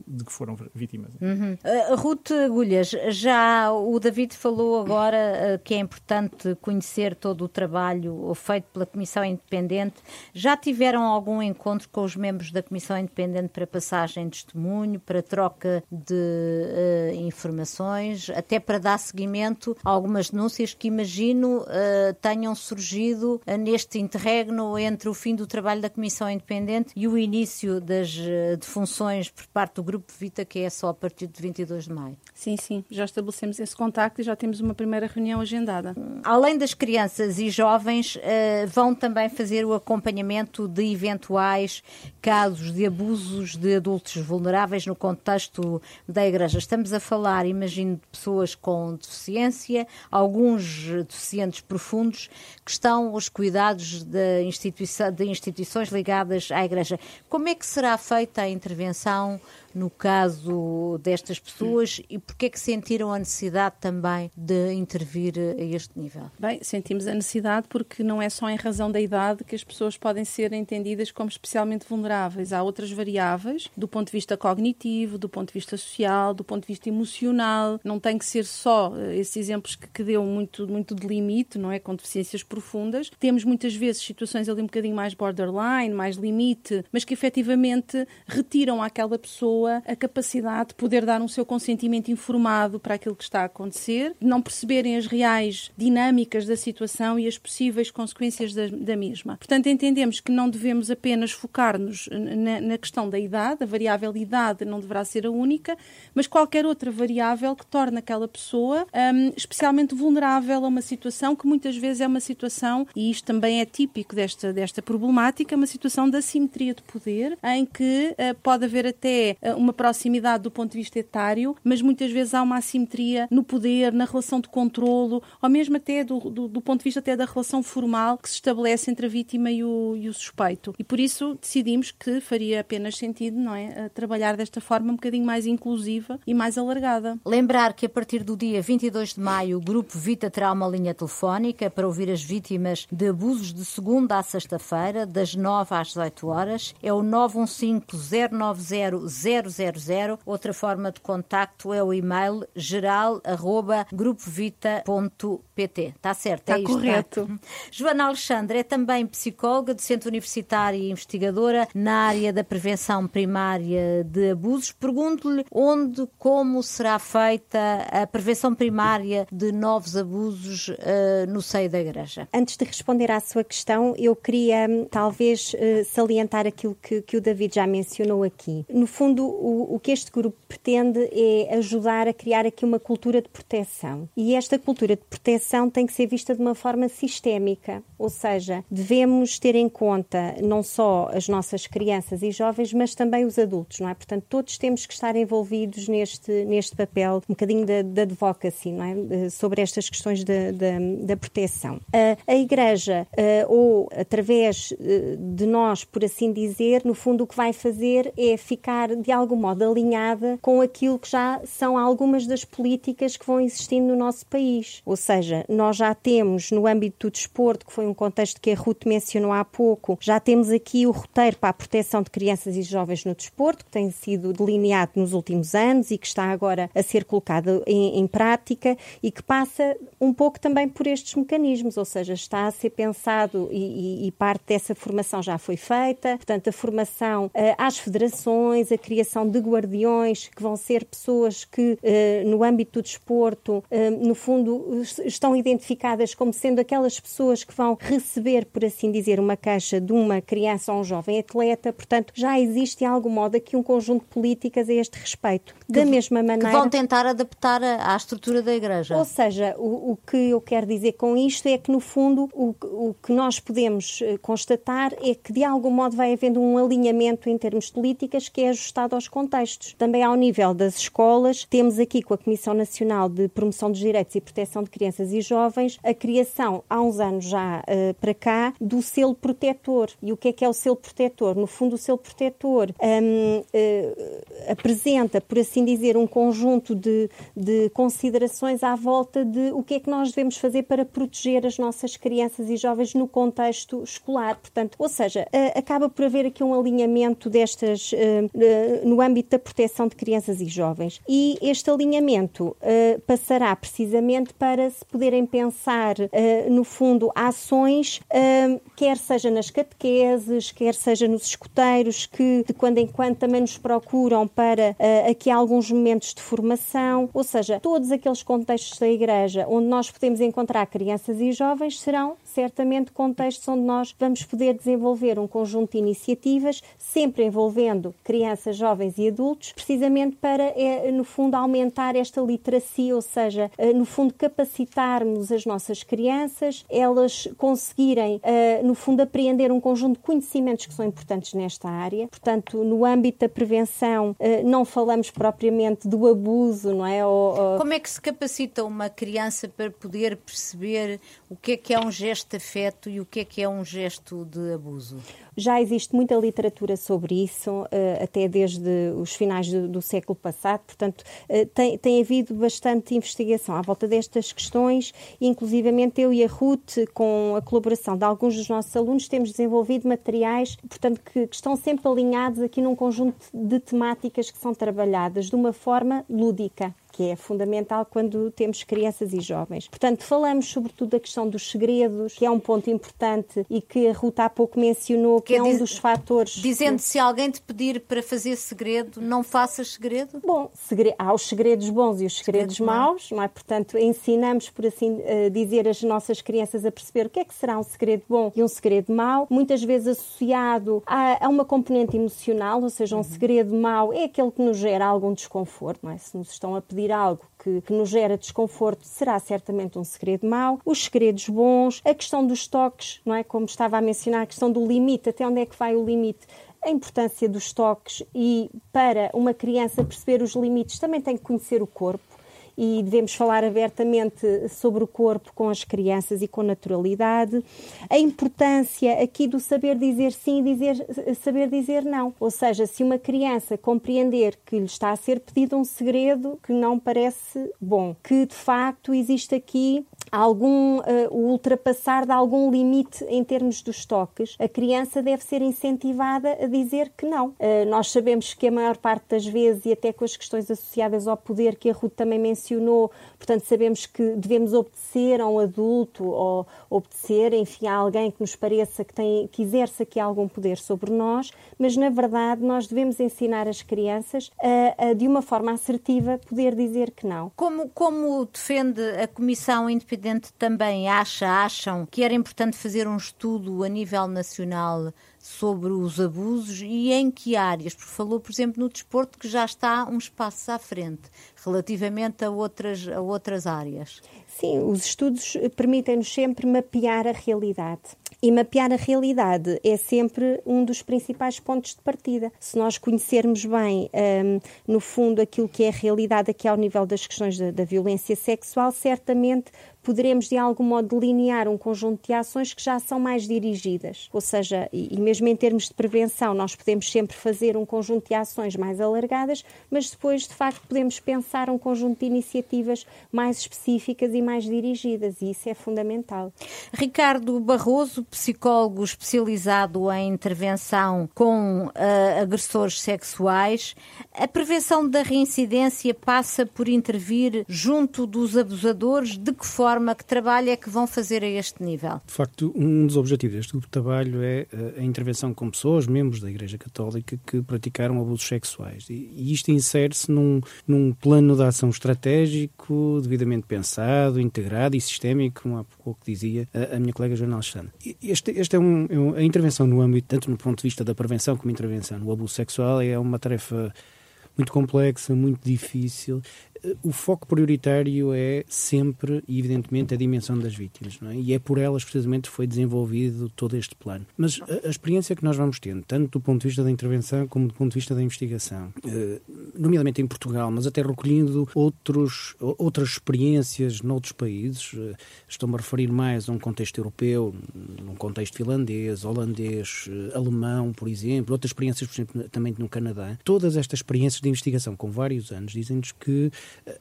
de que foram vítimas. Uhum. Uh, Ruth Agulhas, já o David falou agora uh, que é importante conhecer todo o trabalho feito pela Comissão Independente. Já tiveram algum encontro com os membros da Comissão Independente para passagem de testemunho, para troca de uh, informações, até para dar seguimento a algumas denúncias que imagino tenham surgido neste interregno entre o fim do trabalho da Comissão Independente independente e o início das eh, defunções por parte do Grupo Vita, que é só a partir de 22 de maio. Sim, sim, já estabelecemos esse contacto e já temos uma primeira reunião agendada. Além das crianças e jovens, eh, vão também fazer o acompanhamento de eventuais casos de abusos de adultos vulneráveis no contexto da Igreja. Estamos a falar, imagino, de pessoas com deficiência, alguns deficientes profundos, que estão aos cuidados de, instituição, de instituições ligadas à Igreja. Como é que será feita a intervenção no caso destas pessoas e porque é que sentiram a necessidade também de intervir a este nível? Bem, sentimos a necessidade porque não é só em razão da idade que as pessoas podem ser entendidas como especialmente vulneráveis. Há outras variáveis do ponto de vista cognitivo, do ponto de vista social, do ponto de vista emocional. Não tem que ser só eh, esses exemplos que, que deu muito, muito de limite, não é? Com deficiências profundas. Temos muitas vezes situações ali um bocadinho mais borderline, mais limite, mas que efetivamente retiram àquela pessoa pessoa a capacidade de poder dar um seu consentimento informado para aquilo que está a acontecer, não perceberem as reais dinâmicas da situação e as possíveis consequências da, da mesma. Portanto, entendemos que não devemos apenas focar-nos na, na, questão da idade, a variável idade não deverá ser a única, mas qualquer outra variável que torne aquela pessoa um, especialmente vulnerável a uma situação que muitas vezes é uma situação, e isto também é típico desta, desta problemática, uma situação de assimetria de poder, em que uh, pode haver até uh, uma proximidade do ponto de vista etário, mas muitas vezes há uma assimetria no poder, na relação de controlo, ou mesmo até do, do, do ponto de vista até da relação formal que se estabelece entre a vítima e o, e o suspeito. E por isso decidimos que faria apenas sentido, não é, trabalhar desta forma um bocadinho mais inclusiva e mais alargada. Lembrar que a partir do dia 22 de maio o Grupo Vita terá uma linha telefónica para ouvir as vítimas de abusos de segunda à sexta-feira, das 9 às 18 horas. É o 915-090-000. Outra forma de contacto é o e-mail geral.grupovita.pt. Está certo? Está é isto, correto. Tá? [laughs] Joana Alexandre é também psicóloga do Centro Universitário e investigadora na área da prevenção primária de abusos. Pergunto-lhe onde, como será feita a prevenção primária de novos abusos uh, no seio da Igreja. Antes de responder à sua questão, eu queria hum, talvez uh, salientar aquilo que, que, o David já mencionou aqui. No fundo, o, o que este grupo pretende é ajudar a criar aqui uma cultura de proteção. E esta cultura de proteção tem que ser vista de uma forma sistémica, ou seja, devemos ter em conta não só as nossas crianças e jovens, mas também os adultos, não é? Portanto, todos temos que estar envolvidos neste, neste papel, um bocadinho da, advocacy, não é? Sobre estas questões da, da, proteção. A, a Igreja, ou através de nós, por assim dizer, no fundo o que vai fazer é ficar de algum modo alinhada com aquilo que já são algumas das políticas que vão existindo no nosso país. Ou seja, nós já temos no âmbito do desporto, que foi um contexto que a Ruth mencionou há pouco, já temos aqui o roteiro para a proteção de crianças e jovens no desporto, que tem sido delineado nos últimos anos e que está agora a ser colocado em, em prática e que passa um pouco também por estes mecanismos, ou seja, está a ser pensado e, e, e parte dessa formação já foi feita, portanto, a formação uh, às federações, a criação de guardiões, que vão ser pessoas que, uh, no âmbito do desporto, uh, no fundo, estão identificadas como sendo aquelas pessoas que vão receber, por assim dizer, uma caixa de uma criança ou um jovem atleta, portanto, já existe de algum modo aqui um conjunto de políticas a este respeito. Da que, mesma maneira. Que vão tentar adaptar à estrutura da Igreja. Ou seja, o, o, que eu quero dizer com isto é que, no fundo, o, o que nós podemos eh, constatar é que, de algum modo, vai havendo um alinhamento em termos de políticas que é ajustado aos contextos. Também ao nível das escolas, temos aqui com a Comissão Nacional de Promoção dos Direitos e Proteção de Crianças e Jovens a criação, há uns anos já uh, para cá, do selo protetor. E o que é que é o selo protetor? No fundo, o selo protetor um, uh, eh, apresenta, por assim dizer, um conjunto de, de considerações à volta de o que é que nós devemos fazer para proteger as nossas crianças e jovens no contexto escolar. Portanto, ou seja, uh, acaba por haver aqui um alinhamento destas no âmbito da proteção de crianças e jovens. E este alinhamento passará precisamente para se poderem pensar, no fundo, ações, quer seja nas catequeses, quer seja nos escuteiros, que de quando em quando também nos procuram para uh, aqui alguns momentos de formação, ou seja, todos aqueles contextos da Igreja onde nós podemos encontrar crianças e jovens serão certamente contextos onde nós vamos poder desenvolver um conjunto de iniciativas, sempre envolvendo crianças, jovens e adultos, precisamente para, é, no fundo, aumentar esta literacia, ou seja, eh, no fundo, capacitarmos as nossas crianças, elas conseguirem, eh, no fundo, apreender um conjunto de conhecimentos que são importantes nesta área. Portanto, no âmbito da prevenção, não falamos propriamente do abuso, não é? Como é que se capacita uma criança para poder perceber o que é que é um gesto de afeto e o que é que é um gesto de abuso? Já existe muita literatura sobre isso, eh, até desde os finais do, do século passado, portanto, eh, tem, tem havido bastante investigação à volta destas questões, inclusivamente eu e a Ruth, com a colaboração de alguns dos nossos alunos, temos desenvolvido materiais, portanto, que, que estão sempre alinhados aqui num conjunto de temáticas que são trabalhadas de uma forma lúdica que é fundamental quando temos crianças e jovens. Portanto, falamos sobretudo da questão dos segredos, que é um ponto importante e que a Ruta há pouco mencionou, que, que é um dos fatores. Dizendo se alguém te pedir para fazer segredo, não faças segredo? Bom, segre... há os segredos bons e os segredos, segredos maus, não é? Portanto, ensinamos, por assim eh, dizer, as nossas crianças a perceber o que é que será um segredo bom e um segredo mau, muitas vezes associado a, a uma componente emocional, ou seja, um uhum. segredo mau é aquele que nos gera algum desconforto, não é? Se nos estão a pedir algo que, que, nos gera desconforto será certamente um segredo mau. Os segredos bons, a questão dos toques, não é? Como estava a mencionar, a questão do limite, até onde é que vai o limite? a importância dos toques e para uma criança perceber os limites também tem que conhecer o corpo e devemos falar abertamente sobre o corpo com as crianças e com naturalidade. A importância aqui do saber dizer sim e dizer, saber dizer não. Ou seja, se uma criança compreender que lhe está a ser pedido um segredo que não parece bom, que de facto existe aqui algum uh, ultrapassar de algum limite em termos dos toques, a criança deve ser incentivada a dizer que não. Uh, nós sabemos que a maior parte das vezes, e até com as questões associadas ao poder que a Ruth também mencionou, portanto, sabemos que devemos obedecer a um adulto ou obedecer, enfim, a alguém que nos pareça que, tem, que exerce aqui algum poder sobre nós, mas na verdade nós devemos ensinar as crianças a, a de uma forma assertiva, poder dizer que não. Como, como defende a Comissão Independente também acha, acham que era importante fazer um estudo a nível nacional sobre os abusos e em que áreas? Porque falou, por exemplo, no desporto que já está uns passos à frente relativamente a outras, a outras áreas. Sim, os estudos permitem-nos sempre mapear a realidade. E mapear a realidade é sempre um dos principais pontos de partida. Se nós conhecermos bem, um, no fundo, aquilo que é a realidade aqui ao nível das questões da, da violência sexual, certamente poderemos de algum modo delinear um conjunto de ações que já são mais dirigidas. Ou seja, e, mesmo em termos de prevenção, nós podemos sempre fazer um conjunto de ações mais alargadas, mas depois, de facto, podemos pensar um conjunto de iniciativas mais específicas e mais dirigidas, e isso é fundamental. Ricardo Barroso, psicólogo especializado em intervenção com uh, agressores sexuais, a prevenção da reincidência passa por intervir junto dos abusadores? De que forma? forma, que trabalho é que vão fazer a este nível? De facto, um dos objetivos deste grupo de trabalho é eh, a intervenção com pessoas, membros da Igreja Católica, que praticaram abusos sexuais. E isto insere-se num, num plano de ação estratégico, devidamente pensado, integrado e sistémico, como há pouco dizia a, a minha colega Joana Alexandre. Este, este é um, é a intervenção no âmbito, tanto no ponto de vista da prevenção como intervenção no abuso sexual, é uma tarefa muito complexa, muito difícil o foco prioritário é sempre, evidentemente, a dimensão das vítimas, é? E é por elas, precisamente, foi desenvolvido todo este plano. Mas a, a, experiência que nós vamos tendo, tanto do ponto de vista da intervenção como do ponto de vista da investigação, eh, nomeadamente em Portugal, mas até recolhendo outros, outras experiências noutros países, eh, estou-me a referir mais a um contexto europeu, num contexto finlandês, holandês, eh, alemão, por exemplo, outras experiências, por exemplo, também no Canadá. Todas estas experiências de investigação com vários anos dizem-nos que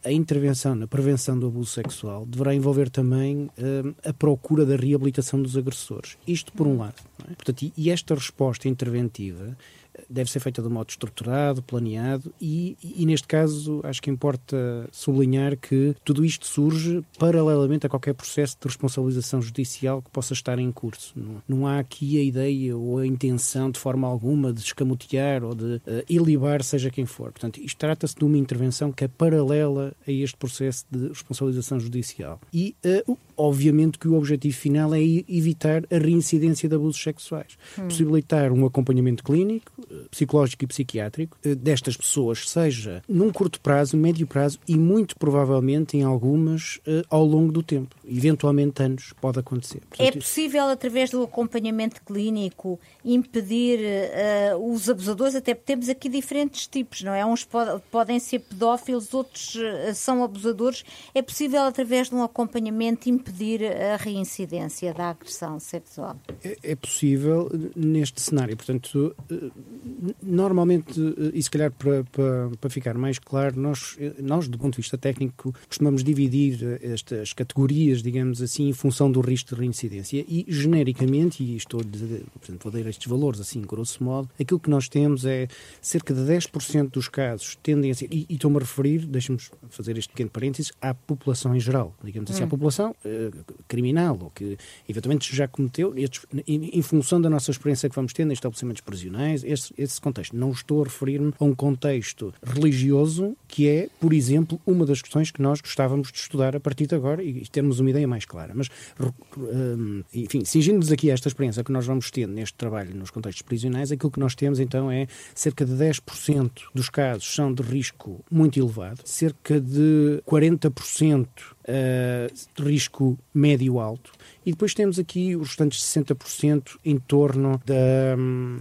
a intervenção na prevenção do abuso sexual deverá envolver também uh, a procura da reabilitação dos agressores. Isto por um lado. É? Portanto, e esta resposta interventiva deve ser feita de um modo estruturado, planeado e, e, neste caso, acho que importa sublinhar que tudo isto surge paralelamente a qualquer processo de responsabilização judicial que possa estar em curso. Não, não há aqui a ideia ou a intenção, de forma alguma, de escamotear ou de uh, ilibar seja quem for. Portanto, isto trata-se de uma intervenção que é paralela a este processo de responsabilização judicial. E, uh, obviamente, que o objetivo final é evitar a reincidência de abusos sexuais. Hum. Possibilitar um acompanhamento clínico, psicológico e psiquiátrico eh, destas pessoas, seja num curto prazo, médio prazo e muito provavelmente em algumas eh, ao longo do tempo. Eventualmente anos pode acontecer. Portanto, é possível, através do acompanhamento clínico, impedir uh, os abusadores? Até temos aqui diferentes tipos, não é? Uns pod podem ser pedófilos, outros são abusadores. É possível, através de um acompanhamento, impedir a reincidência da agressão sexual? É, é possível neste cenário. Portanto, normalmente, eh, e se calhar para, para, para, ficar mais claro, nós, eh, nós, do ponto de vista técnico, costumamos dividir eh, estas categorias, digamos assim, em função do risco de reincidência. E, genericamente, e estou a dizer, portanto, vou dar estes valores assim, grosso modo, aquilo que nós temos é cerca de 10% dos casos tendem a ser, e, e estou-me a referir, deixe-me fazer este pequeno parênteses, à população em geral, digamos assim, hum. à população criminal, ou que eventualmente já cometeu, estes, em, em, função da nossa experiência que vamos tendo em estabelecimentos prisionais, esse, esse contexto. Não estou a referir-me a um contexto religioso, que é, por exemplo, uma das questões que nós gostávamos de estudar a partir de agora e termos uma ideia mais clara. Mas, hum, enfim, singindo-nos aqui a esta experiência que nós vamos tendo neste trabalho nos contextos prisionais, aquilo que nós temos então é cerca de 10% dos casos são de risco muito elevado, cerca de 40% uh, de risco médio-alto E depois temos aqui os restantes 60% em torno da, hum,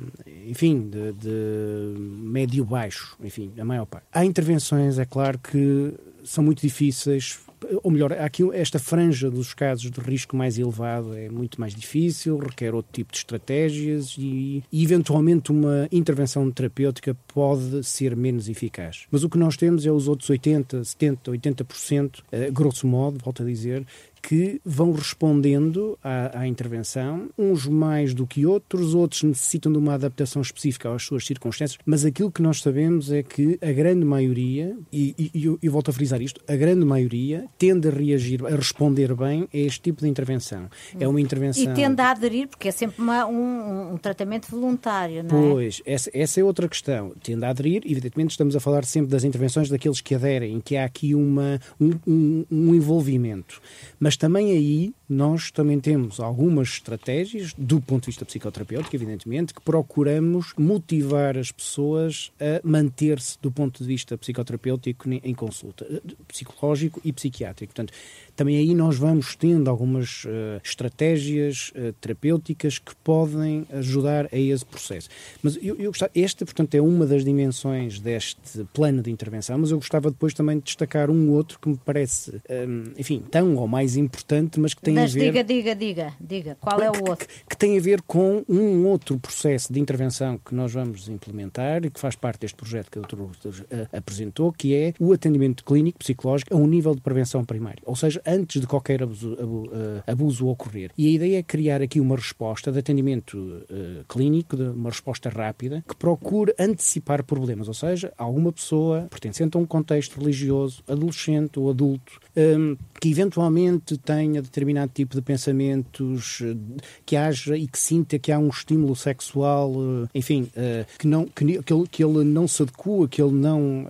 enfim, de, de médio-baixo, enfim, a maior parte. Há intervenções, é claro, que são muito difíceis ou melhor, aqui esta franja dos casos de risco mais elevado é muito mais difícil, requer outro tipo de estratégias e, e, eventualmente uma intervenção terapêutica pode ser menos eficaz. Mas o que nós temos é os outros 80, 70, 80%, grosso modo, volto a dizer, que vão respondendo à, à, intervenção, uns mais do que outros, outros necessitam de uma adaptação específica às suas circunstâncias, mas aquilo que nós sabemos é que a grande maioria, e, e, eu, eu, volto a frisar isto, a grande maioria tende a reagir, a responder bem a este tipo de intervenção. É uma intervenção... E tende a aderir, porque é sempre uma, um, um, tratamento voluntário, não é? Pois, essa, essa é outra questão. Tende a aderir, evidentemente estamos a falar sempre das intervenções daqueles que aderem, que há aqui uma, um, um, um envolvimento. Mas mas também aí nós também temos algumas estratégias, do ponto de vista psicoterapêutico, evidentemente, que procuramos motivar as pessoas a manter-se do ponto de vista psicoterapêutico em consulta, eh, psicológico e psiquiátrico. Portanto, também aí nós vamos tendo algumas uh, estratégias uh, terapêuticas que podem ajudar a esse processo. Mas eu, eu gostava, esta, portanto, é uma das dimensões deste plano de intervenção, mas eu gostava depois também de destacar um outro que me parece, um, ehm, enfim, tão ou mais importante, mas que tem mas a ver... diga, diga, diga, diga, qual é o outro? Que, que, tem a ver com um outro processo de intervenção que nós vamos implementar e que faz parte deste projeto que o Dr. uh, apresentou, que é o atendimento clínico psicológico a um nível de prevenção primário. Ou seja, antes de qualquer abuso, uh, abuso ocorrer. E a ideia é criar aqui uma resposta de atendimento uh, clínico, de uma resposta rápida, que procure antecipar problemas. Ou seja, alguma pessoa pertencente a um contexto religioso, adolescente ou adulto, um, que eventualmente tenha determinado tipo de pensamentos, eh, que haja e que sinta que há um estímulo sexual, enfim, que, não, que, que, ele, que ele não se adequa, que ele não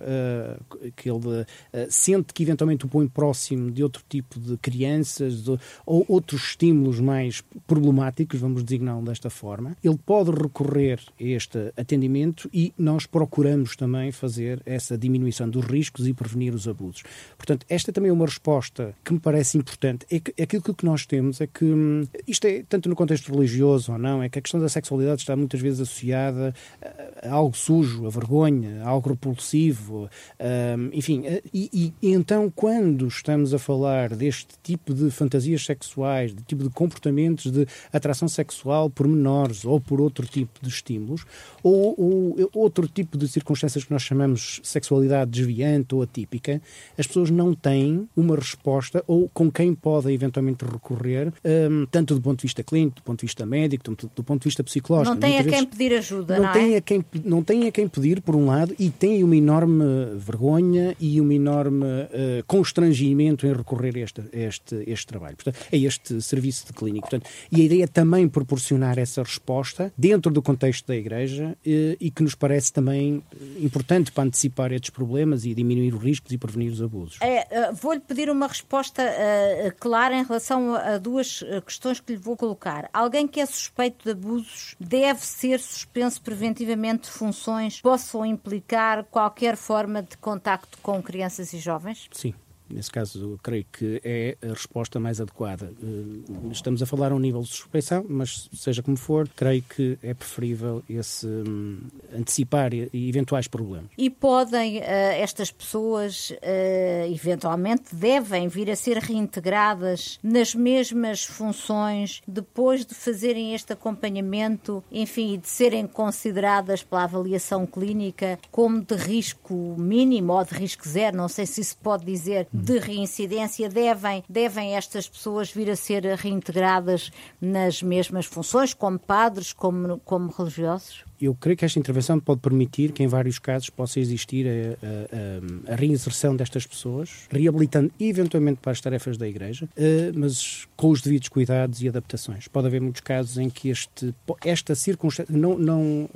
que ele sente que eventualmente o põe próximo de outro tipo tipo de crianças de, ou outros estímulos mais problemáticos, vamos designá-lo desta forma, ele pode recorrer a este atendimento e nós procuramos também fazer essa diminuição dos riscos e prevenir os abusos. Portanto, esta também é uma resposta que me parece importante. É que é aquilo que nós temos é que, hum, isto é tanto no contexto religioso ou não, é que a questão da sexualidade está muitas vezes associada a, a algo sujo, a vergonha, a algo repulsivo, um, enfim, e, e então quando estamos a falar deste tipo de fantasias sexuais, de tipo de comportamentos de atração sexual por menores ou por outro tipo de estímulos, ou, ou outro tipo de circunstâncias que nós chamamos sexualidade desviante ou atípica, as pessoas não têm uma resposta ou com quem podem eventualmente recorrer, um, tanto do ponto de vista clínico, do ponto de vista médico, do, do ponto de vista psicológico. Não têm a vezes, quem pedir ajuda, não, não é? a quem, não têm a quem pedir, por um lado, e têm uma enorme vergonha e uma enorme uh, constrangimento em recorrer a este, este, este trabalho, portanto, a este serviço de clínico. Portanto, e a ideia é também proporcionar essa resposta dentro do contexto da Igreja eh, e que nos parece também importante para antecipar estes problemas e diminuir os riscos e prevenir os abusos. É, eh, Vou-lhe pedir uma resposta uh, clara em relação a duas questões que lhe vou colocar. Alguém que é suspeito de abusos deve ser suspenso preventivamente de funções que possam implicar qualquer forma de contacto com crianças e jovens? Sim. Nesse caso, creio que é a resposta mais adequada. Eh, estamos a falar a um nível de suspeição, mas seja como for, creio que é preferível esse um, antecipar eventuais problemas. E podem uh, estas pessoas, uh, eventualmente, devem vir a ser reintegradas nas mesmas funções depois de fazerem este acompanhamento, enfim, e de serem consideradas pela avaliação clínica como de risco mínimo ou de risco zero, não sei se isso pode dizer de reincidência, devem, devem estas pessoas vir a ser reintegradas nas mesmas funções, como padres, como, como religiosos? eu creio que esta intervenção pode permitir que, em vários casos, possa existir a, a, a reinserção destas pessoas, reabilitando eventualmente para as tarefas da Igreja, eh, mas com os devidos cuidados e adaptações. Pode haver muitos casos em que este, esta circunstância, não, não,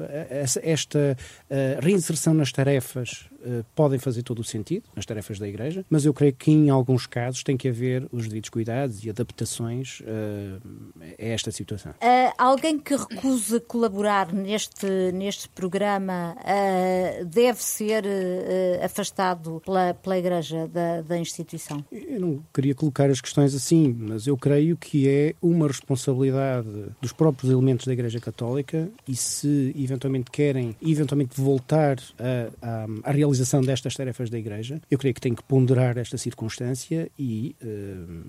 esta reinserção nas tarefas podem fazer todo o sentido nas tarefas da Igreja, mas eu creio que em alguns casos tem que haver os devidos cuidados e adaptações uh, a esta situação. Uh, alguém que recusa colaborar neste, neste programa deve ser afastado pela, pela Igreja da, da instituição? Eu não queria colocar as questões assim, mas eu creio que é uma responsabilidade dos próprios elementos da Igreja Católica e se eventualmente querem eventualmente voltar à realização destas tarefas da Igreja, eu creio que tem que ponderar esta circunstância e uh,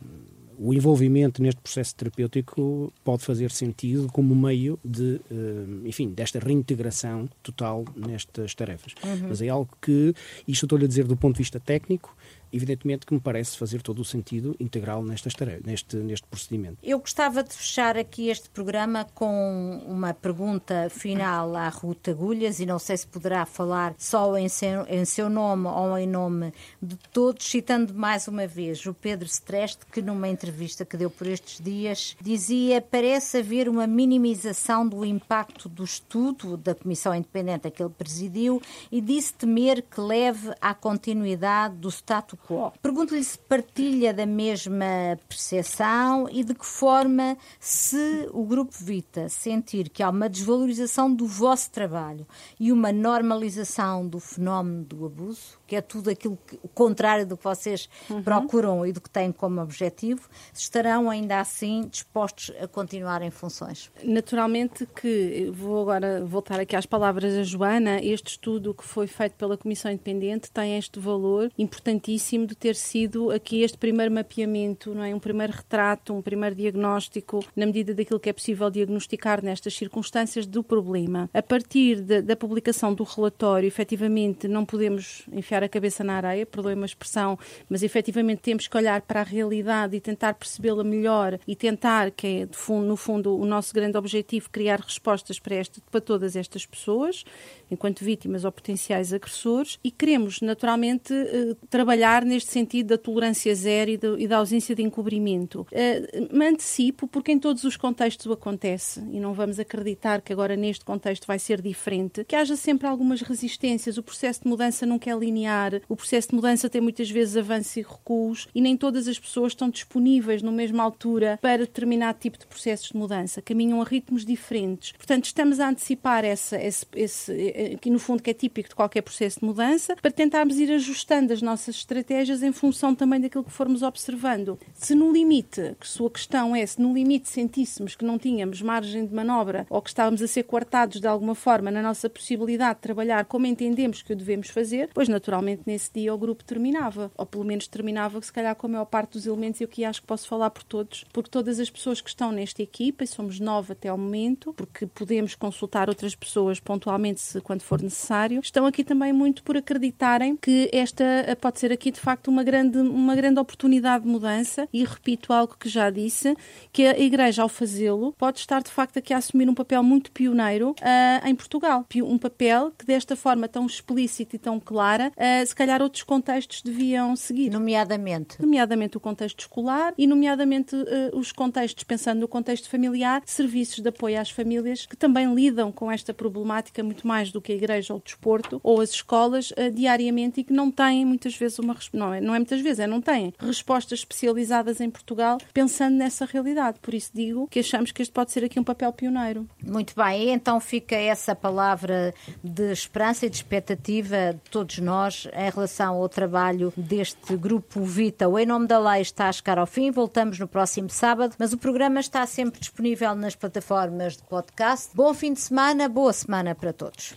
o envolvimento neste processo terapêutico pode fazer sentido como meio de, uh, enfim, desta reintegração total nestas tarefas. Uhum. Mas é algo que, isto estou-lhe a dizer do ponto de vista técnico, evidentemente que me parece fazer todo o sentido integral nestas tarefas, neste, neste procedimento. Eu gostava de fechar aqui este programa com uma pergunta final à Ruth Agulhas e não sei se poderá falar só em seu, em seu nome ou em nome de todos, citando mais uma vez o Pedro Streste, que numa entrevista que deu por estes dias dizia parece haver uma minimização do impacto do estudo da Comissão Independente a que ele presidiu e disse temer que leve à continuidade do status Pergunto-lhe se partilha da mesma percepção e de que forma, se o Grupo Vita sentir que há uma desvalorização do vosso trabalho e uma normalização do fenómeno do abuso, que é tudo aquilo que, o contrário do que vocês uhum. procuram e do que têm como objetivo, estarão ainda assim dispostos a continuar em funções? Naturalmente que, vou agora voltar aqui às palavras da Joana, este estudo que foi feito pela Comissão Independente tem este valor importantíssimo de ter sido aqui este primeiro mapeamento, não é? um primeiro retrato, um primeiro diagnóstico, na medida daquilo que é possível diagnosticar nestas circunstâncias do problema. A partir de, da publicação do relatório, efetivamente, não podemos enfiar a cabeça na areia, perdoe-me a expressão, mas efetivamente temos que olhar para a realidade e tentar percebê-la melhor e tentar, que é fundo, no fundo o nosso grande objetivo, criar respostas para, para todas estas pessoas, enquanto vítimas ou potenciais agressores, e queremos naturalmente eh, trabalhar neste sentido da tolerância zero e, de, e da ausência de encobrimento. Eh, me antecipo, porque em todos os contextos acontece, e não vamos acreditar que agora neste contexto vai ser diferente, que haja sempre algumas resistências, o processo de mudança nunca é linear linear, o processo de mudança tem muitas vezes avanços e recuos e nem todas as pessoas estão disponíveis na mesma altura para determinado tipo de processos de mudança, caminham a ritmos diferentes. Portanto, estamos a antecipar essa, esse, esse, eh, que no fundo que é típico de qualquer processo de mudança, para tentarmos ir ajustando as nossas estratégias em função também daquilo que formos observando. Se no limite, que sua questão é, se no limite sentíssemos que não tínhamos margem de manobra ou que estávamos a ser coartados de alguma forma na nossa possibilidade de trabalhar como entendemos que o devemos fazer, pois naturalmente naturalmente nesse dia o grupo terminava, ou pelo menos terminava, se calhar com a maior parte dos elementos, e aqui acho que posso falar por todos, porque todas as pessoas que estão nesta equipa, e somos nove até ao momento, porque podemos consultar outras pessoas pontualmente se quando for necessário, estão aqui também muito por acreditarem que esta pode ser aqui de facto uma grande, uma grande oportunidade de mudança, e repito algo que já disse, que a Igreja ao fazê-lo pode estar de facto aqui a assumir um papel muito pioneiro uh, em Portugal, um papel que desta forma tão explícita e tão clara uh, se calhar outros contextos deviam seguir. Nomeadamente? Nomeadamente o contexto escolar e, nomeadamente, uh, os contextos, pensando no contexto familiar, serviços de apoio às famílias que também lidam com esta problemática muito mais do que a igreja ou o desporto ou as escolas uh, diariamente e que não têm muitas vezes uma não é, não é muitas vezes, é não têm respostas especializadas em Portugal pensando nessa realidade. Por isso digo que achamos que este pode ser aqui um papel pioneiro. Muito bem, então fica essa palavra de esperança e de expectativa de todos em relação ao trabalho deste grupo Vita. O Em Nome da Lei está a chegar ao fim. Voltamos no próximo sábado, mas o programa está sempre disponível nas plataformas de podcast. Bom fim de semana, boa semana para todos.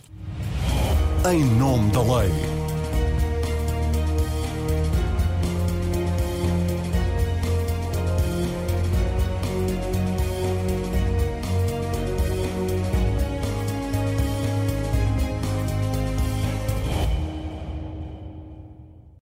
Em Nome da Lei.